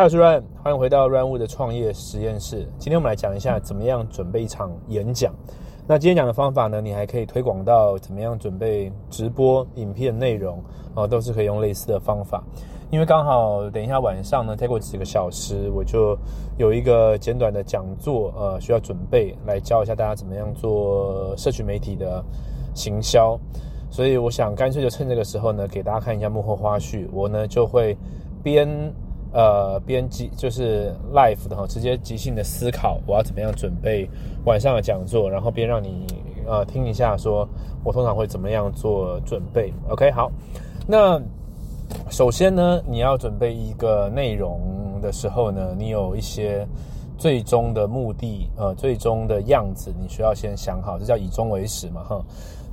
嗨，我是 Ryan，欢迎回到 Ryan 的创业实验室。今天我们来讲一下怎么样准备一场演讲。那今天讲的方法呢，你还可以推广到怎么样准备直播影片内容啊，都是可以用类似的方法。因为刚好等一下晚上呢，再过几个小时，我就有一个简短的讲座，呃，需要准备来教一下大家怎么样做社群媒体的行销。所以我想干脆就趁这个时候呢，给大家看一下幕后花絮。我呢就会边呃，编辑就是 live 的哈，直接即兴的思考，我要怎么样准备晚上的讲座，然后边让你呃听一下，说我通常会怎么样做准备。OK，好，那首先呢，你要准备一个内容的时候呢，你有一些最终的目的，呃，最终的样子，你需要先想好，这叫以终为始嘛，哈。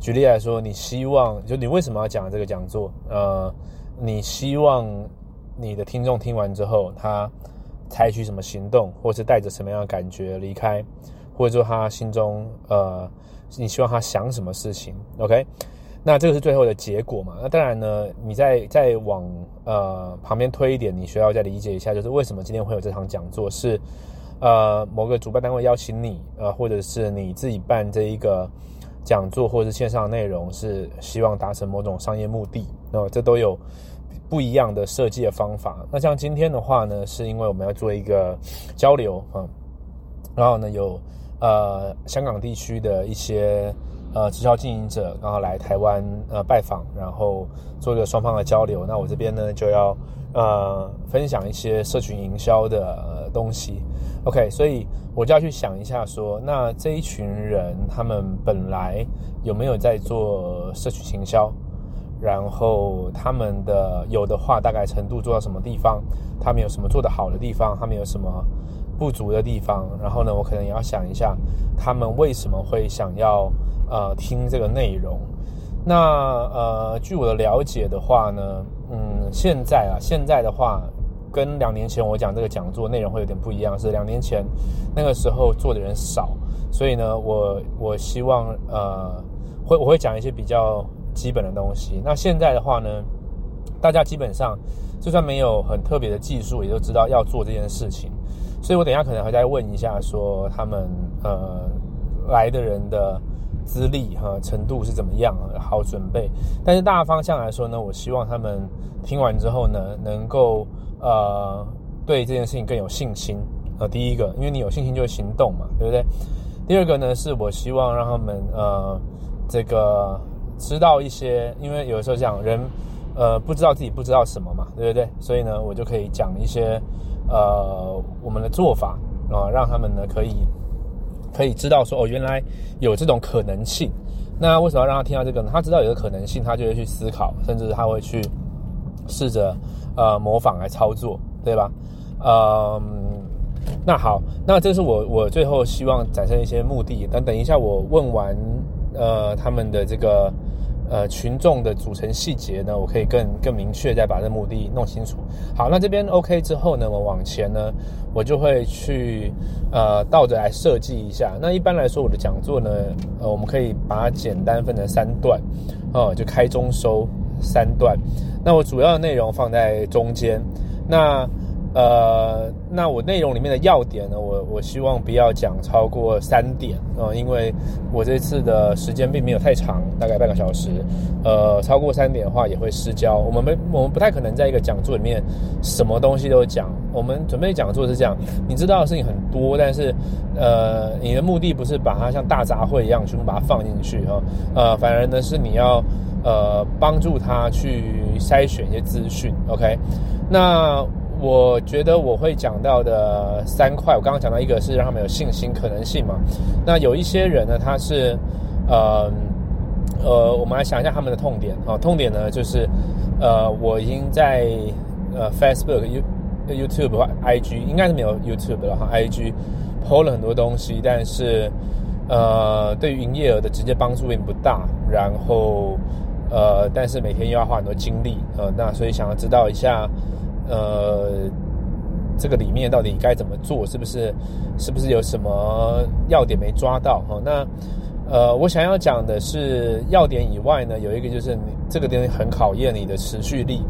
举例来说，你希望就你为什么要讲这个讲座？呃，你希望。你的听众听完之后，他采取什么行动，或是带着什么样的感觉离开，或者说他心中呃，你希望他想什么事情？OK，那这个是最后的结果嘛？那当然呢，你再再往呃旁边推一点，你需要再理解一下，就是为什么今天会有这场讲座？是呃某个主办单位邀请你，呃，或者是你自己办这一个讲座，或者是线上的内容，是希望达成某种商业目的？那这都有。不一样的设计的方法。那像今天的话呢，是因为我们要做一个交流啊，然后呢有呃香港地区的一些呃直销经营者刚好来台湾呃拜访，然后做一个双方的交流。那我这边呢就要呃分享一些社群营销的东西。OK，所以我就要去想一下说，那这一群人他们本来有没有在做社群营销？然后他们的有的话大概程度做到什么地方？他们有什么做得好的地方？他们有什么不足的地方？然后呢，我可能也要想一下，他们为什么会想要呃听这个内容？那呃，据我的了解的话呢，嗯，现在啊，现在的话跟两年前我讲这个讲座内容会有点不一样，是两年前那个时候做的人少，所以呢，我我希望呃会我会讲一些比较。基本的东西。那现在的话呢，大家基本上就算没有很特别的技术，也都知道要做这件事情。所以我等下可能会再问一下，说他们呃来的人的资历哈程度是怎么样，好准备。但是大方向来说呢，我希望他们听完之后呢，能够呃对这件事情更有信心。呃，第一个，因为你有信心就会行动嘛，对不对？第二个呢，是我希望让他们呃这个。知道一些，因为有时候讲人，呃，不知道自己不知道什么嘛，对不对？所以呢，我就可以讲一些，呃，我们的做法啊，让他们呢可以可以知道说，哦，原来有这种可能性。那为什么要让他听到这个呢？他知道有个可能性，他就会去思考，甚至他会去试着呃模仿来操作，对吧？嗯，那好，那这是我我最后希望展现一些目的。等等一下，我问完。呃，他们的这个呃群众的组成细节呢，我可以更更明确再把这目的弄清楚。好，那这边 OK 之后呢，我往前呢，我就会去呃倒着来设计一下。那一般来说，我的讲座呢，呃，我们可以把它简单分成三段，哦，就开中收三段。那我主要的内容放在中间，那。呃，那我内容里面的要点呢，我我希望不要讲超过三点啊，因为我这次的时间并没有太长，大概半个小时。呃，超过三点的话也会失焦。我们没，我们不太可能在一个讲座里面什么东西都讲。我们准备讲座是这样，你知道的事情很多，但是呃，你的目的不是把它像大杂烩一样全部把它放进去哈，呃，反而呢是你要呃帮助他去筛选一些资讯。OK，那。我觉得我会讲到的三块，我刚刚讲到一个是让他们有信心可能性嘛。那有一些人呢，他是呃呃，我们来想一下他们的痛点啊。痛点呢就是呃，我已经在呃 Facebook、You YouTube 或 IG 应该是没有 YouTube 了哈，IG 抛了很多东西，但是呃，对于营业额的直接帮助并不大。然后呃，但是每天又要花很多精力呃，那所以想要知道一下。呃，这个里面到底该怎么做？是不是是不是有什么要点没抓到？哈，那呃，我想要讲的是要点以外呢，有一个就是你这个东西很考验你的持续力，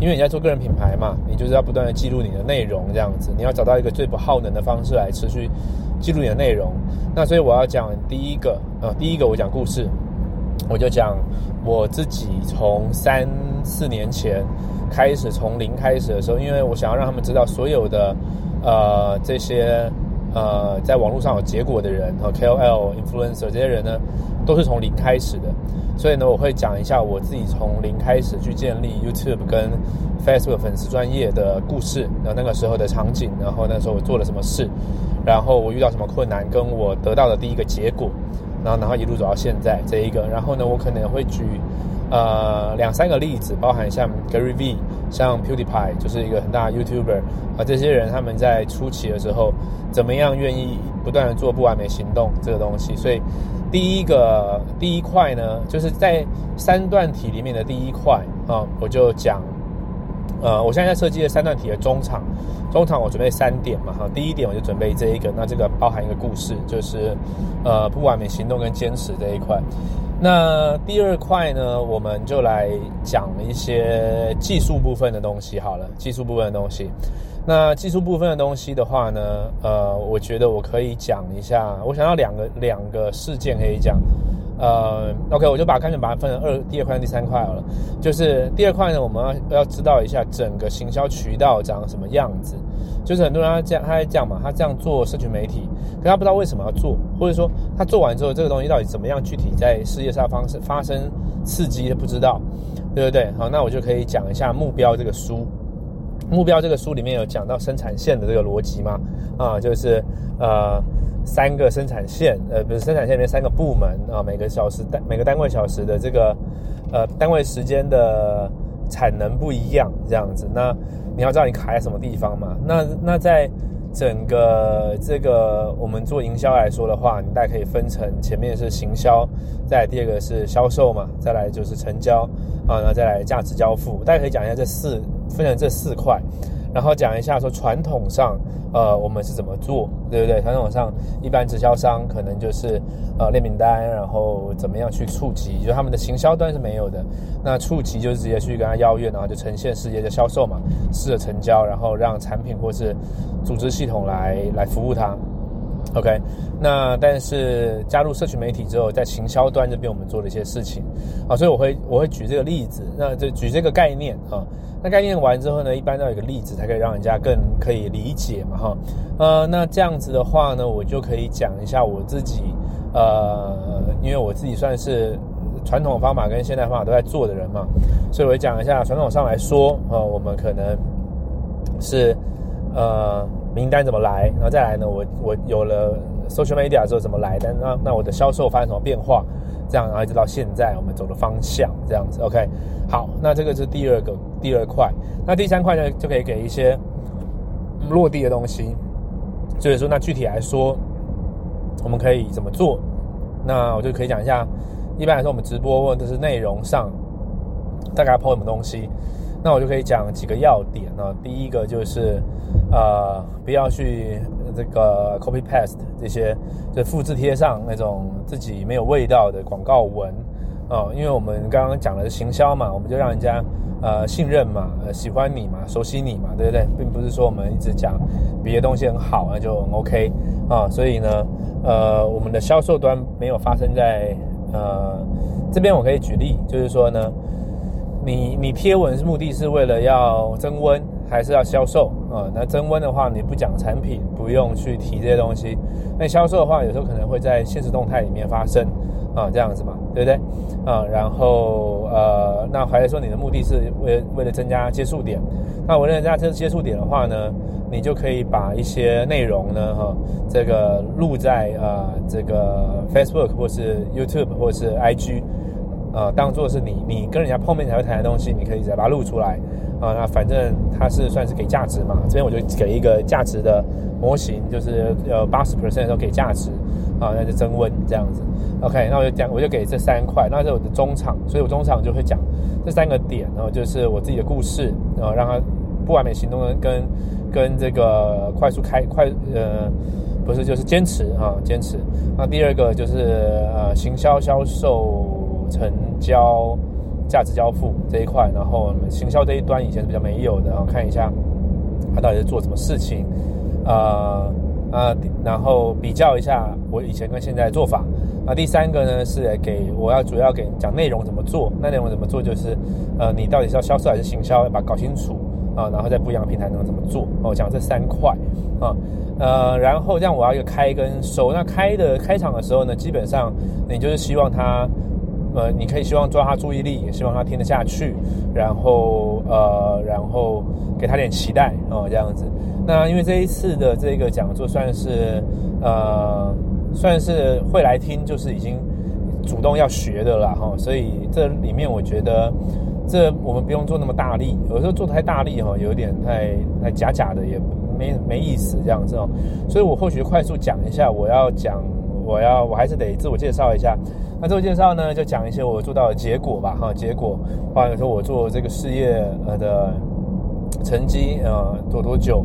因为你在做个人品牌嘛，你就是要不断的记录你的内容，这样子，你要找到一个最不耗能的方式来持续记录你的内容。那所以我要讲第一个，呃，第一个我讲故事，我就讲我自己从三四年前开始从零开始的时候，因为我想要让他们知道所有的呃这些。呃，在网络上有结果的人和 KOL、influencer 这些人呢，都是从零开始的。所以呢，我会讲一下我自己从零开始去建立 YouTube 跟 Facebook 粉丝专业的故事，然后那个时候的场景，然后那时候我做了什么事，然后我遇到什么困难，跟我得到的第一个结果，然后然后一路走到现在这一个。然后呢，我可能会举呃两三个例子，包含像 Gary V。像 PewDiePie 就是一个很大的 YouTuber 啊，这些人他们在初期的时候怎么样愿意不断的做不完美行动这个东西？所以第一个第一块呢，就是在三段题里面的第一块啊，我就讲，呃，我现在在设计的三段题的中场，中场我准备三点嘛哈，第一点我就准备这一个，那这个包含一个故事，就是呃不完美行动跟坚持这一块。那第二块呢，我们就来讲一些技术部分的东西好了。技术部分的东西，那技术部分的东西的话呢，呃，我觉得我可以讲一下。我想要两个两个事件可以讲。呃，OK，我就把干脆把它分成二第二块、第三块好了。就是第二块呢，我们要要知道一下整个行销渠道长什么样子。就是很多人他这样，他在讲嘛，他这样做社群媒体，可他不知道为什么要做，或者说他做完之后，这个东西到底怎么样具体在事业上方式发生刺激，不知道，对不对？好，那我就可以讲一下目标这个书。目标这个书里面有讲到生产线的这个逻辑吗？啊，就是呃三个生产线，呃不是生产线里面三个部门啊，每个小时单每个单位小时的这个呃单位时间的产能不一样，这样子。那你要知道你卡在什么地方嘛？那那在整个这个我们做营销来说的话，你大概可以分成前面是行销，再第二个是销售嘛，再来就是成交啊，然后再来价值交付。大家可以讲一下这四分成这四块。然后讲一下说传统上，呃，我们是怎么做，对不对？传统上一般直销商可能就是呃列名单，然后怎么样去触及，就他们的行销端是没有的。那触及就是直接去跟他邀约，然后就呈现世界的销售嘛，试着成交，然后让产品或是组织系统来来服务他。OK，那但是加入社群媒体之后，在行销端这边我们做了一些事情。啊，所以我会我会举这个例子，那就举这个概念啊。那概念完之后呢，一般都有个例子才可以让人家更可以理解嘛，哈，呃，那这样子的话呢，我就可以讲一下我自己，呃，因为我自己算是传统方法跟现代方法都在做的人嘛，所以我讲一下传统上来说，呃，我们可能是呃名单怎么来，然后再来呢，我我有了 social media 之后怎么来，但那那我的销售发生什么变化？这样，然后一直到现在，我们走的方向这样子，OK。好，那这个是第二个第二块。那第三块呢，就可以给一些落地的东西。就是说，那具体来说，我们可以怎么做？那我就可以讲一下。一般来说，我们直播或者是内容上，大概要抛什么东西？那我就可以讲几个要点呢。第一个就是，呃，不要去。这个 copy paste 这些，就复制贴上那种自己没有味道的广告文啊，因为我们刚刚讲的是行销嘛，我们就让人家呃信任嘛，喜欢你嘛，熟悉你嘛，对不对？并不是说我们一直讲别的东西很好那就很 OK 啊，所以呢，呃，我们的销售端没有发生在呃这边，我可以举例，就是说呢，你你贴文目的是为了要增温。还是要销售啊？那增温的话，你不讲产品，不用去提这些东西。那销售的话，有时候可能会在现实动态里面发生啊，这样子嘛，对不对？啊，然后呃，那还是说你的目的是为为了增加接触点？那我认为增加接接触点的话呢，你就可以把一些内容呢，哈，这个录在呃这个 Facebook 或是 YouTube 或是 IG，呃，当做是你你跟人家碰面才会谈的东西，你可以再把它录出来。啊，那反正它是算是给价值嘛，这边我就给一个价值的模型，就是呃八十 percent 都给价值，啊，那就增温这样子。OK，那我就讲，我就给这三块，那是我的中场，所以我中场就会讲这三个点，然后就是我自己的故事，然后让它不完美行动跟跟这个快速开快呃不是就是坚持啊，坚持。那第二个就是呃，行销、销售、成交、价值交付这一块。然后我们行销这一端以前是比较没有的，然后看一下他到底是做什么事情，呃啊，然后比较一下我以前跟现在的做法。那第三个呢是给我要主要给讲内容怎么做，那内容怎么做就是呃，你到底是要销售还是行销，要把搞清楚。啊，然后在不一样的平台能怎么做？哦，讲这三块啊，呃，然后这样我要一个开跟收。那开的开场的时候呢，基本上你就是希望他，呃，你可以希望抓他注意力，也希望他听得下去，然后呃，然后给他点期待哦，这样子。那因为这一次的这个讲座算是呃，算是会来听，就是已经主动要学的了哈，所以这里面我觉得。这我们不用做那么大力，有时候做太大力哈，有点太太假假的，也没没意思这样子哦。所以我或许快速讲一下，我要讲，我要我还是得自我介绍一下。那自我介绍呢，就讲一些我做到的结果吧哈，结果，或者说我做这个事业呃的成绩呃做多久，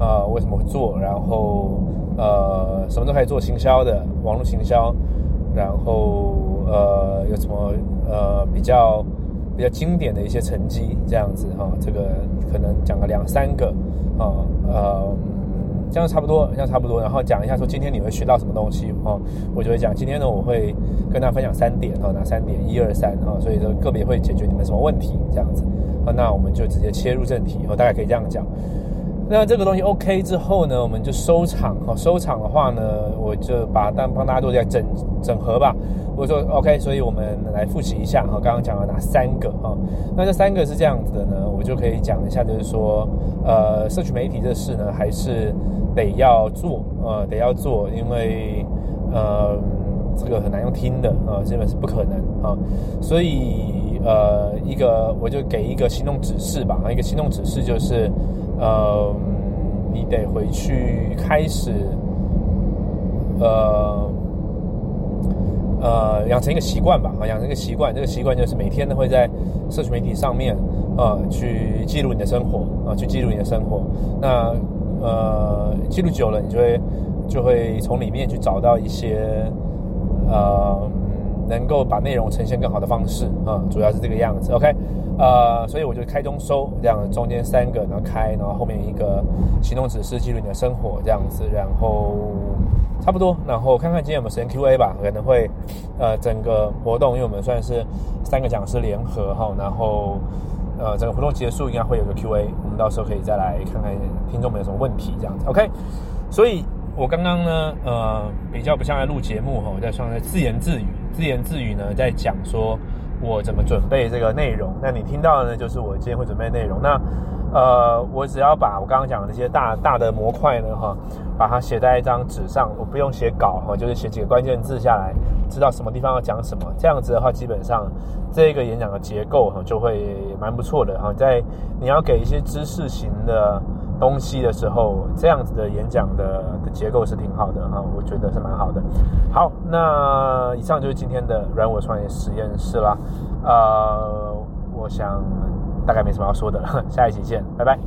呃为什么做，然后呃什么都可以做行销的网络行销，然后呃有什么呃比较。比较经典的一些成绩，这样子哈，这个可能讲个两三个，啊呃，这样差不多，这样差不多，然后讲一下说今天你会学到什么东西哦，我就会讲今天呢我会跟大家分享三点哈，哪三点？一二三哈，所以说个别会解决你们什么问题这样子，那我们就直接切入正题，哦，大概可以这样讲。那这个东西 OK 之后呢，我们就收场哈。收场的话呢，我就把当帮大家做一下整整合吧。我说 OK，所以我们来复习一下哈。刚刚讲了哪三个哈？那这三个是这样子的呢，我就可以讲一下，就是说，呃，社区媒体这事呢，还是得要做，呃，得要做，因为呃，这个很难用听的啊，基本是不可能啊。所以呃，一个我就给一个行动指示吧。一个行动指示就是。呃，你得回去开始，呃，呃，养成一个习惯吧，啊，养成一个习惯。这个习惯就是每天都会在社群媒体上面，啊，去记录你的生活，啊，去记录你的生活。那，呃，记录久了，你就会就会从里面去找到一些，呃。能够把内容呈现更好的方式啊，主要是这个样子。OK，呃，所以我就开中收这样，中间三个，然后开，然后后面一个行动指示记录你的生活这样子，然后差不多，然后看看今天有没有时间 Q&A 吧，可能会呃整个活动，因为我们算是三个讲师联合哈，然后呃整个活动结束应该会有个 Q&A，我们到时候可以再来看看听众们有什么问题这样子。OK，所以我刚刚呢呃比较不像在录节目哈，我在算在自言自语。自言自语呢，在讲说我怎么准备这个内容。那你听到的呢，就是我今天会准备内容。那呃，我只要把我刚刚讲的这些大大的模块呢，哈，把它写在一张纸上，我不用写稿哈，就是写几个关键字下来，知道什么地方要讲什么。这样子的话，基本上这个演讲的结构哈，就会蛮不错的哈。在你要给一些知识型的。东西的时候，这样子的演讲的的结构是挺好的哈，我觉得是蛮好的。好，那以上就是今天的软我创业实验室啦。呃，我想大概没什么要说的了，下一期见，拜拜。